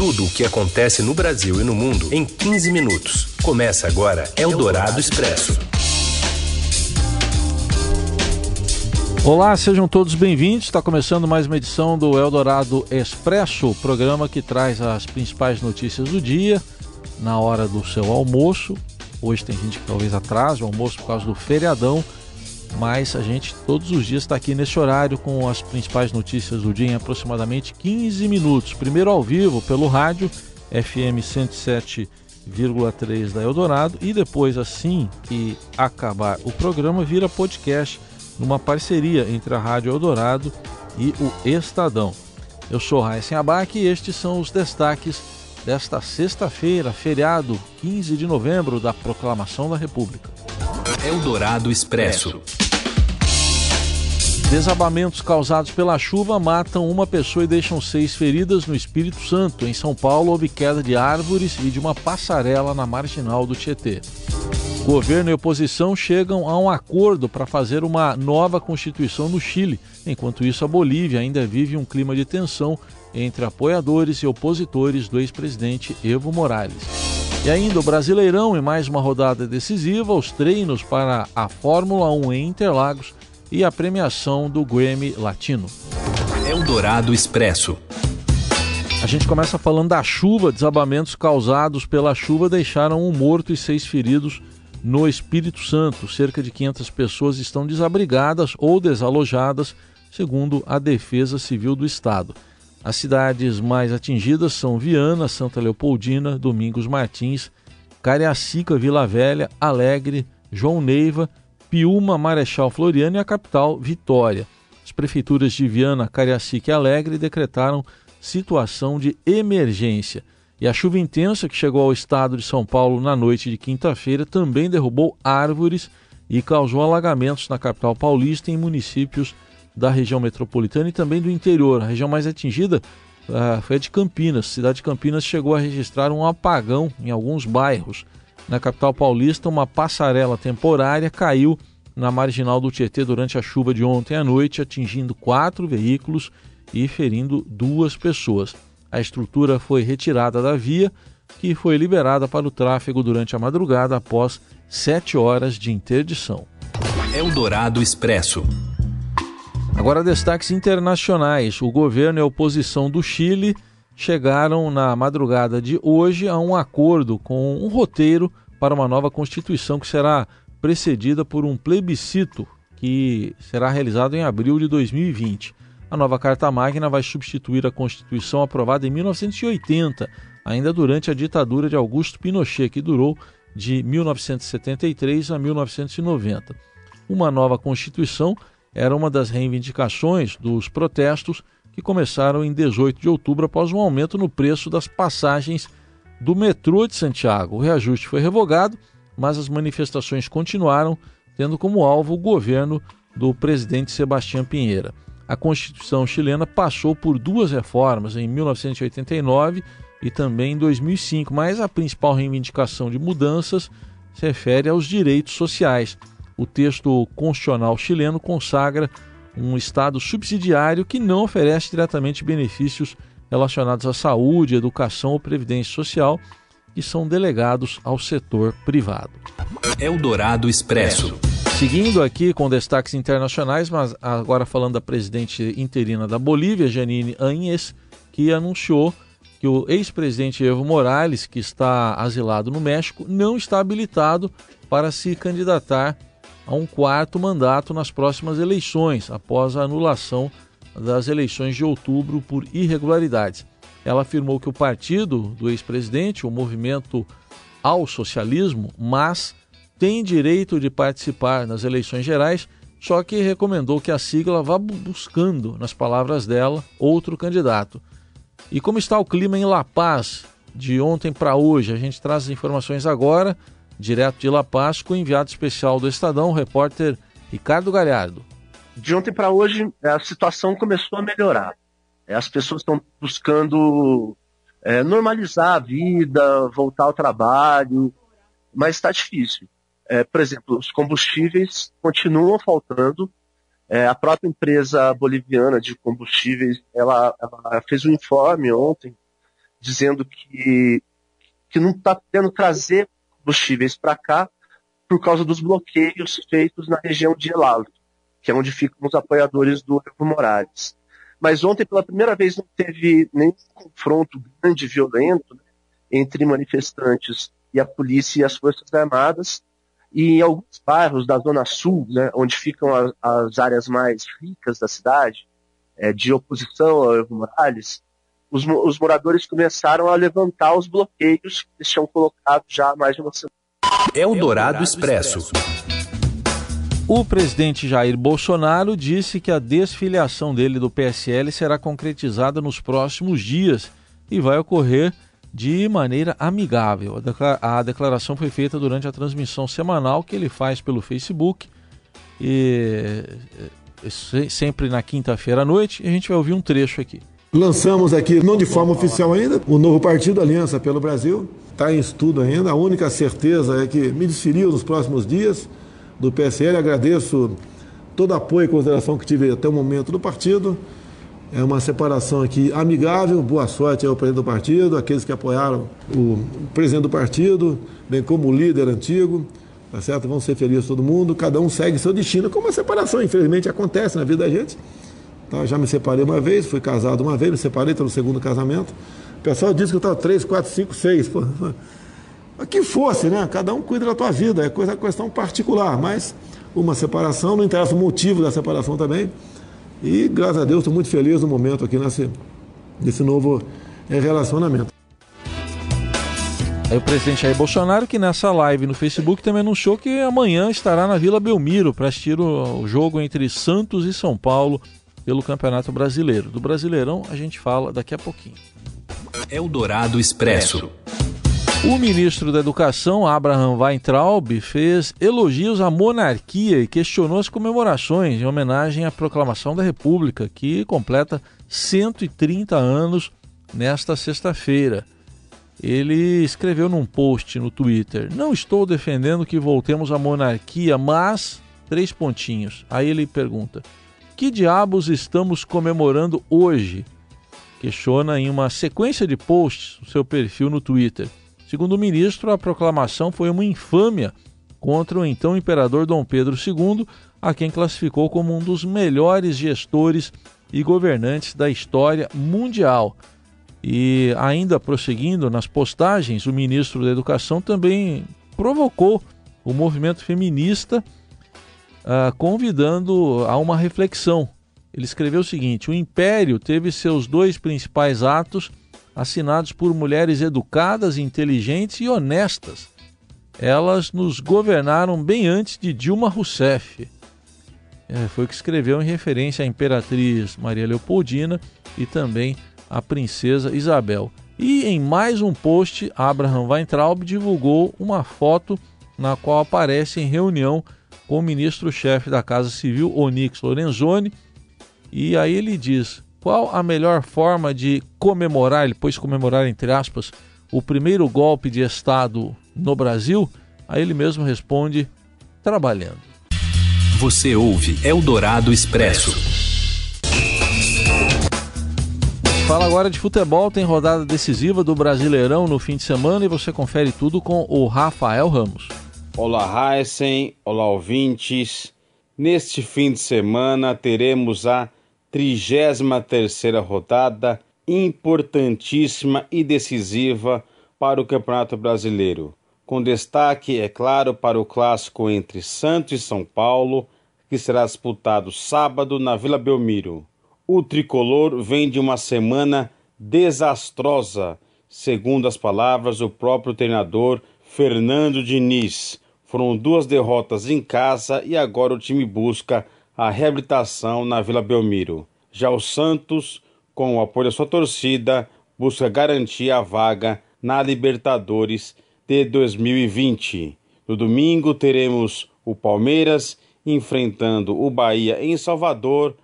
tudo o que acontece no Brasil e no mundo em 15 minutos. Começa agora Eldorado Expresso. Olá, sejam todos bem-vindos. Está começando mais uma edição do Eldorado Expresso, programa que traz as principais notícias do dia na hora do seu almoço. Hoje tem gente que talvez atrase o almoço por causa do feriadão mas a gente todos os dias está aqui nesse horário com as principais notícias do dia em aproximadamente 15 minutos. Primeiro ao vivo pelo rádio FM 107,3 da Eldorado e depois, assim que acabar o programa, vira podcast numa parceria entre a Rádio Eldorado e o Estadão. Eu sou Raíssen Abac e estes são os destaques desta sexta-feira, feriado 15 de novembro da Proclamação da República. Eldorado Expresso. Desabamentos causados pela chuva matam uma pessoa e deixam seis feridas no Espírito Santo. Em São Paulo, houve queda de árvores e de uma passarela na marginal do Tietê. Governo e oposição chegam a um acordo para fazer uma nova constituição no Chile. Enquanto isso, a Bolívia ainda vive um clima de tensão entre apoiadores e opositores do ex-presidente Evo Morales. E ainda o Brasileirão em mais uma rodada decisiva, os treinos para a Fórmula 1 em Interlagos e a premiação do Grammy Latino. Eldorado Expresso. A gente começa falando da chuva, desabamentos causados pela chuva deixaram um morto e seis feridos no Espírito Santo. Cerca de 500 pessoas estão desabrigadas ou desalojadas, segundo a Defesa Civil do Estado. As cidades mais atingidas são Viana, Santa Leopoldina, Domingos Martins, Cariacica, Vila Velha, Alegre, João Neiva, Piúma, Marechal Floriano e a capital, Vitória. As prefeituras de Viana, Cariacica e Alegre decretaram situação de emergência. E a chuva intensa que chegou ao estado de São Paulo na noite de quinta-feira também derrubou árvores e causou alagamentos na capital paulista e em municípios da região metropolitana e também do interior. A região mais atingida uh, foi a de Campinas. A cidade de Campinas chegou a registrar um apagão em alguns bairros. Na capital paulista, uma passarela temporária caiu na marginal do Tietê durante a chuva de ontem à noite, atingindo quatro veículos e ferindo duas pessoas. A estrutura foi retirada da via, que foi liberada para o tráfego durante a madrugada após sete horas de interdição. Eldorado Expresso. Agora, destaques internacionais. O governo e a oposição do Chile chegaram na madrugada de hoje a um acordo com um roteiro para uma nova Constituição que será precedida por um plebiscito que será realizado em abril de 2020. A nova Carta Magna vai substituir a Constituição aprovada em 1980, ainda durante a ditadura de Augusto Pinochet, que durou de 1973 a 1990. Uma nova Constituição era uma das reivindicações dos protestos que começaram em 18 de outubro após um aumento no preço das passagens do metrô de Santiago. O reajuste foi revogado, mas as manifestações continuaram, tendo como alvo o governo do presidente Sebastião Pinheira. A Constituição chilena passou por duas reformas em 1989 e também em 2005, mas a principal reivindicação de mudanças se refere aos direitos sociais o texto constitucional chileno consagra um Estado subsidiário que não oferece diretamente benefícios relacionados à saúde, educação ou previdência social, que são delegados ao setor privado. Eldorado Expresso. Seguindo aqui com destaques internacionais, mas agora falando da presidente interina da Bolívia, Janine Áñez, que anunciou que o ex-presidente Evo Morales, que está asilado no México, não está habilitado para se candidatar a um quarto mandato nas próximas eleições, após a anulação das eleições de outubro por irregularidades. Ela afirmou que o partido do ex-presidente, o Movimento ao Socialismo, mas tem direito de participar nas eleições gerais, só que recomendou que a sigla vá buscando, nas palavras dela, outro candidato. E como está o clima em La Paz de ontem para hoje? A gente traz as informações agora direto de La Paz, com o enviado especial do Estadão, repórter Ricardo Galhardo. De ontem para hoje, a situação começou a melhorar. É, as pessoas estão buscando é, normalizar a vida, voltar ao trabalho, mas está difícil. É, por exemplo, os combustíveis continuam faltando. É, a própria empresa boliviana de combustíveis, ela, ela, fez um informe ontem dizendo que, que não está podendo trazer combustíveis para cá por causa dos bloqueios feitos na região de Elalo, que é onde ficam os apoiadores do Evo Morales. Mas ontem, pela primeira vez, não teve nenhum confronto grande, violento, né, entre manifestantes e a polícia e as Forças Armadas. E em alguns bairros da Zona Sul, né, onde ficam as, as áreas mais ricas da cidade, é, de oposição ao Evo Morales, os, os, moradores começaram a levantar os bloqueios que eles tinham colocado já há mais de uma semana. É o Dourado Expresso. O presidente Jair Bolsonaro disse que a desfiliação dele do PSL será concretizada nos próximos dias e vai ocorrer de maneira amigável. A declaração foi feita durante a transmissão semanal que ele faz pelo Facebook e sempre na quinta-feira à noite. E a gente vai ouvir um trecho aqui. Lançamos aqui, não de forma oficial ainda, o novo partido Aliança pelo Brasil. Está em estudo ainda. A única certeza é que me desfiliu nos próximos dias do PSL. Agradeço todo apoio e consideração que tive até o momento do partido. É uma separação aqui amigável. Boa sorte ao presidente do partido, aqueles que apoiaram o presidente do partido, bem como o líder antigo. Tá certo? Vão ser felizes todo mundo. Cada um segue seu destino, como a separação, infelizmente, acontece na vida da gente. Tá? Já me separei uma vez, fui casado uma vez, me separei pelo segundo casamento. O pessoal disse que eu estava 3, 4, 5, 6. Pô. Que fosse, né? Cada um cuida da tua vida, é coisa, questão particular, mas uma separação, não interessa o motivo da separação também. E graças a Deus estou muito feliz no momento aqui nesse, nesse novo é, relacionamento. Aí o presidente Jair Bolsonaro, que nessa live no Facebook também anunciou que amanhã estará na Vila Belmiro para assistir o jogo entre Santos e São Paulo pelo Campeonato Brasileiro. Do Brasileirão a gente fala daqui a pouquinho. É o Dourado Expresso. O ministro da Educação, Abraham Weintraub, fez elogios à monarquia e questionou as comemorações em homenagem à proclamação da República, que completa 130 anos nesta sexta-feira. Ele escreveu num post no Twitter: Não estou defendendo que voltemos à monarquia, mas. Três pontinhos. Aí ele pergunta: Que diabos estamos comemorando hoje? Questiona em uma sequência de posts no seu perfil no Twitter. Segundo o ministro, a proclamação foi uma infâmia contra o então imperador Dom Pedro II, a quem classificou como um dos melhores gestores e governantes da história mundial. E ainda prosseguindo nas postagens, o ministro da Educação também provocou o movimento feminista, uh, convidando a uma reflexão. Ele escreveu o seguinte: o Império teve seus dois principais atos assinados por mulheres educadas, inteligentes e honestas. Elas nos governaram bem antes de Dilma Rousseff. É, foi o que escreveu em referência à imperatriz Maria Leopoldina e também à princesa Isabel. E em mais um post, Abraham Weintraub divulgou uma foto na qual aparece em reunião com o ministro-chefe da Casa Civil, Onyx Lorenzoni, e aí ele diz: qual a melhor forma de comemorar, ele pôs comemorar entre aspas, o primeiro golpe de Estado no Brasil? Aí ele mesmo responde: trabalhando. Você ouve Eldorado Expresso. Fala agora de futebol, tem rodada decisiva do Brasileirão no fim de semana e você confere tudo com o Rafael Ramos. Olá, Heisen, olá, ouvintes. Neste fim de semana teremos a 33 rodada, importantíssima e decisiva para o Campeonato Brasileiro. Com destaque, é claro, para o clássico entre Santos e São Paulo, que será disputado sábado na Vila Belmiro. O tricolor vem de uma semana desastrosa, segundo as palavras do próprio treinador Fernando Diniz. Foram duas derrotas em casa e agora o time busca a reabilitação na Vila Belmiro. Já o Santos, com o apoio da sua torcida, busca garantir a vaga na Libertadores de 2020. No domingo teremos o Palmeiras enfrentando o Bahia em Salvador.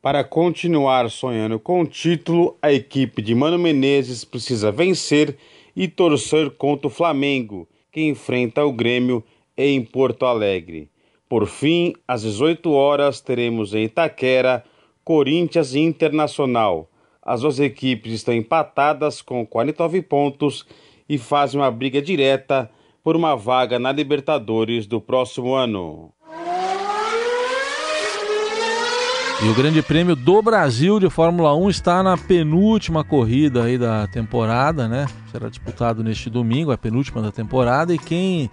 Para continuar sonhando com o título, a equipe de Mano Menezes precisa vencer e torcer contra o Flamengo, que enfrenta o Grêmio em Porto Alegre. Por fim, às 18 horas, teremos em Itaquera Corinthians Internacional. as duas equipes estão empatadas com 49 pontos e fazem uma briga direta por uma vaga na Libertadores do próximo ano. E o Grande Prêmio do Brasil de Fórmula 1 está na penúltima corrida aí da temporada, né? Será disputado neste domingo, a penúltima da temporada. E quem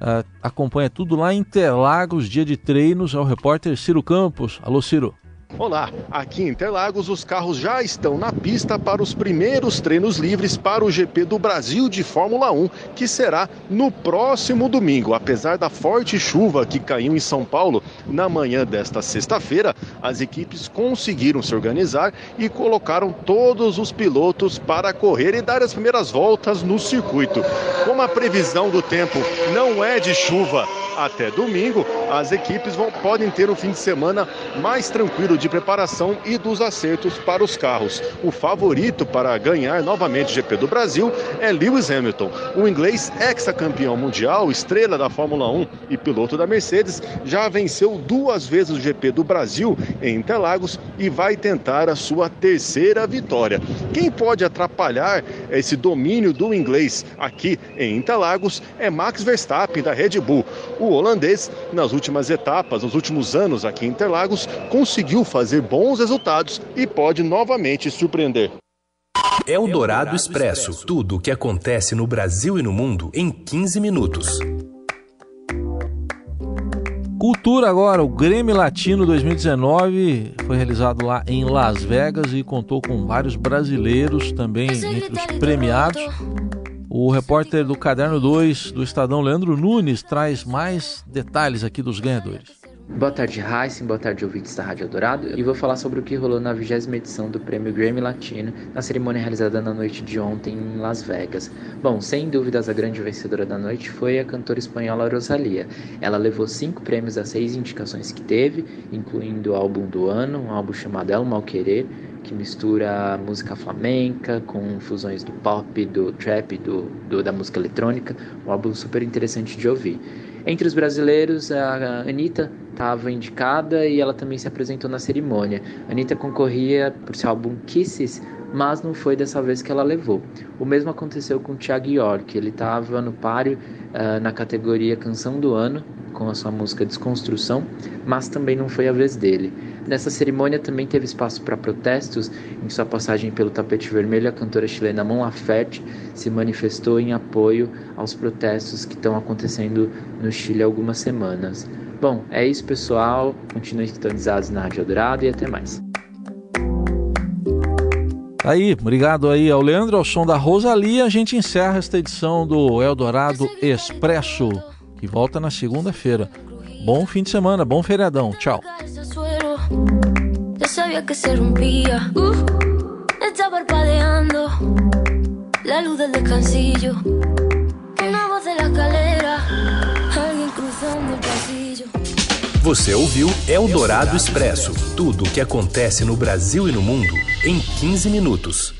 uh, acompanha tudo lá em Interlagos, dia de treinos, é o repórter Ciro Campos. Alô, Ciro. Olá, aqui em Interlagos os carros já estão na pista para os primeiros treinos livres para o GP do Brasil de Fórmula 1, que será no próximo domingo. Apesar da forte chuva que caiu em São Paulo na manhã desta sexta-feira, as equipes conseguiram se organizar e colocaram todos os pilotos para correr e dar as primeiras voltas no circuito. Como a previsão do tempo não é de chuva até domingo, as equipes vão, podem ter um fim de semana mais tranquilo de preparação e dos acertos para os carros. O favorito para ganhar novamente o GP do Brasil é Lewis Hamilton. O inglês ex-campeão mundial, estrela da Fórmula 1 e piloto da Mercedes, já venceu duas vezes o GP do Brasil em Interlagos e vai tentar a sua terceira vitória. Quem pode atrapalhar esse domínio do inglês aqui em Interlagos é Max Verstappen da Red Bull. O holandês, nas últimas etapas, nos últimos anos aqui em Interlagos, conseguiu fazer bons resultados e pode novamente surpreender. É o Dourado Expresso. Tudo o que acontece no Brasil e no mundo em 15 minutos. Cultura agora, o Grêmio Latino 2019 foi realizado lá em Las Vegas e contou com vários brasileiros também entre os premiados. O repórter do Caderno 2 do Estadão, Leandro Nunes, traz mais detalhes aqui dos ganhadores. Boa tarde, Heisen. Boa tarde, ouvintes da Rádio Dourado. E vou falar sobre o que rolou na vigésima edição do Prêmio Grammy Latino, na cerimônia realizada na noite de ontem em Las Vegas. Bom, sem dúvidas, a grande vencedora da noite foi a cantora espanhola Rosalia. Ela levou cinco prêmios das seis indicações que teve, incluindo o álbum do ano, um álbum chamado El Mal Querer, que mistura música flamenca com fusões do pop, do trap, do, do, da música eletrônica, um álbum super interessante de ouvir. Entre os brasileiros, a Anitta estava indicada e ela também se apresentou na cerimônia. A Anitta concorria por seu álbum Kisses, mas não foi dessa vez que ela levou. O mesmo aconteceu com o Thiago York, ele estava no páreo uh, na categoria Canção do Ano, com a sua música Desconstrução, mas também não foi a vez dele. Nessa cerimônia também teve espaço para protestos. Em sua passagem pelo tapete vermelho, a cantora chilena Mon Laferte se manifestou em apoio aos protestos que estão acontecendo no Chile há algumas semanas. Bom, é isso, pessoal. Continuem sintonizados na Rádio Eldorado e até mais. Aí, obrigado aí ao Leandro, ao som da Rosalia. A gente encerra esta edição do Eldorado Expresso, que volta na segunda-feira. Bom fim de semana, bom feriadão. Tchau. Ya sabía que se rompía. Uh, está parpadeando la luz del descansillo. Una voz de la escalera. Alguien cruzando el pasillo. Você ouviu Eldorado Expresso tudo o que acontece no Brasil e no mundo em 15 minutos.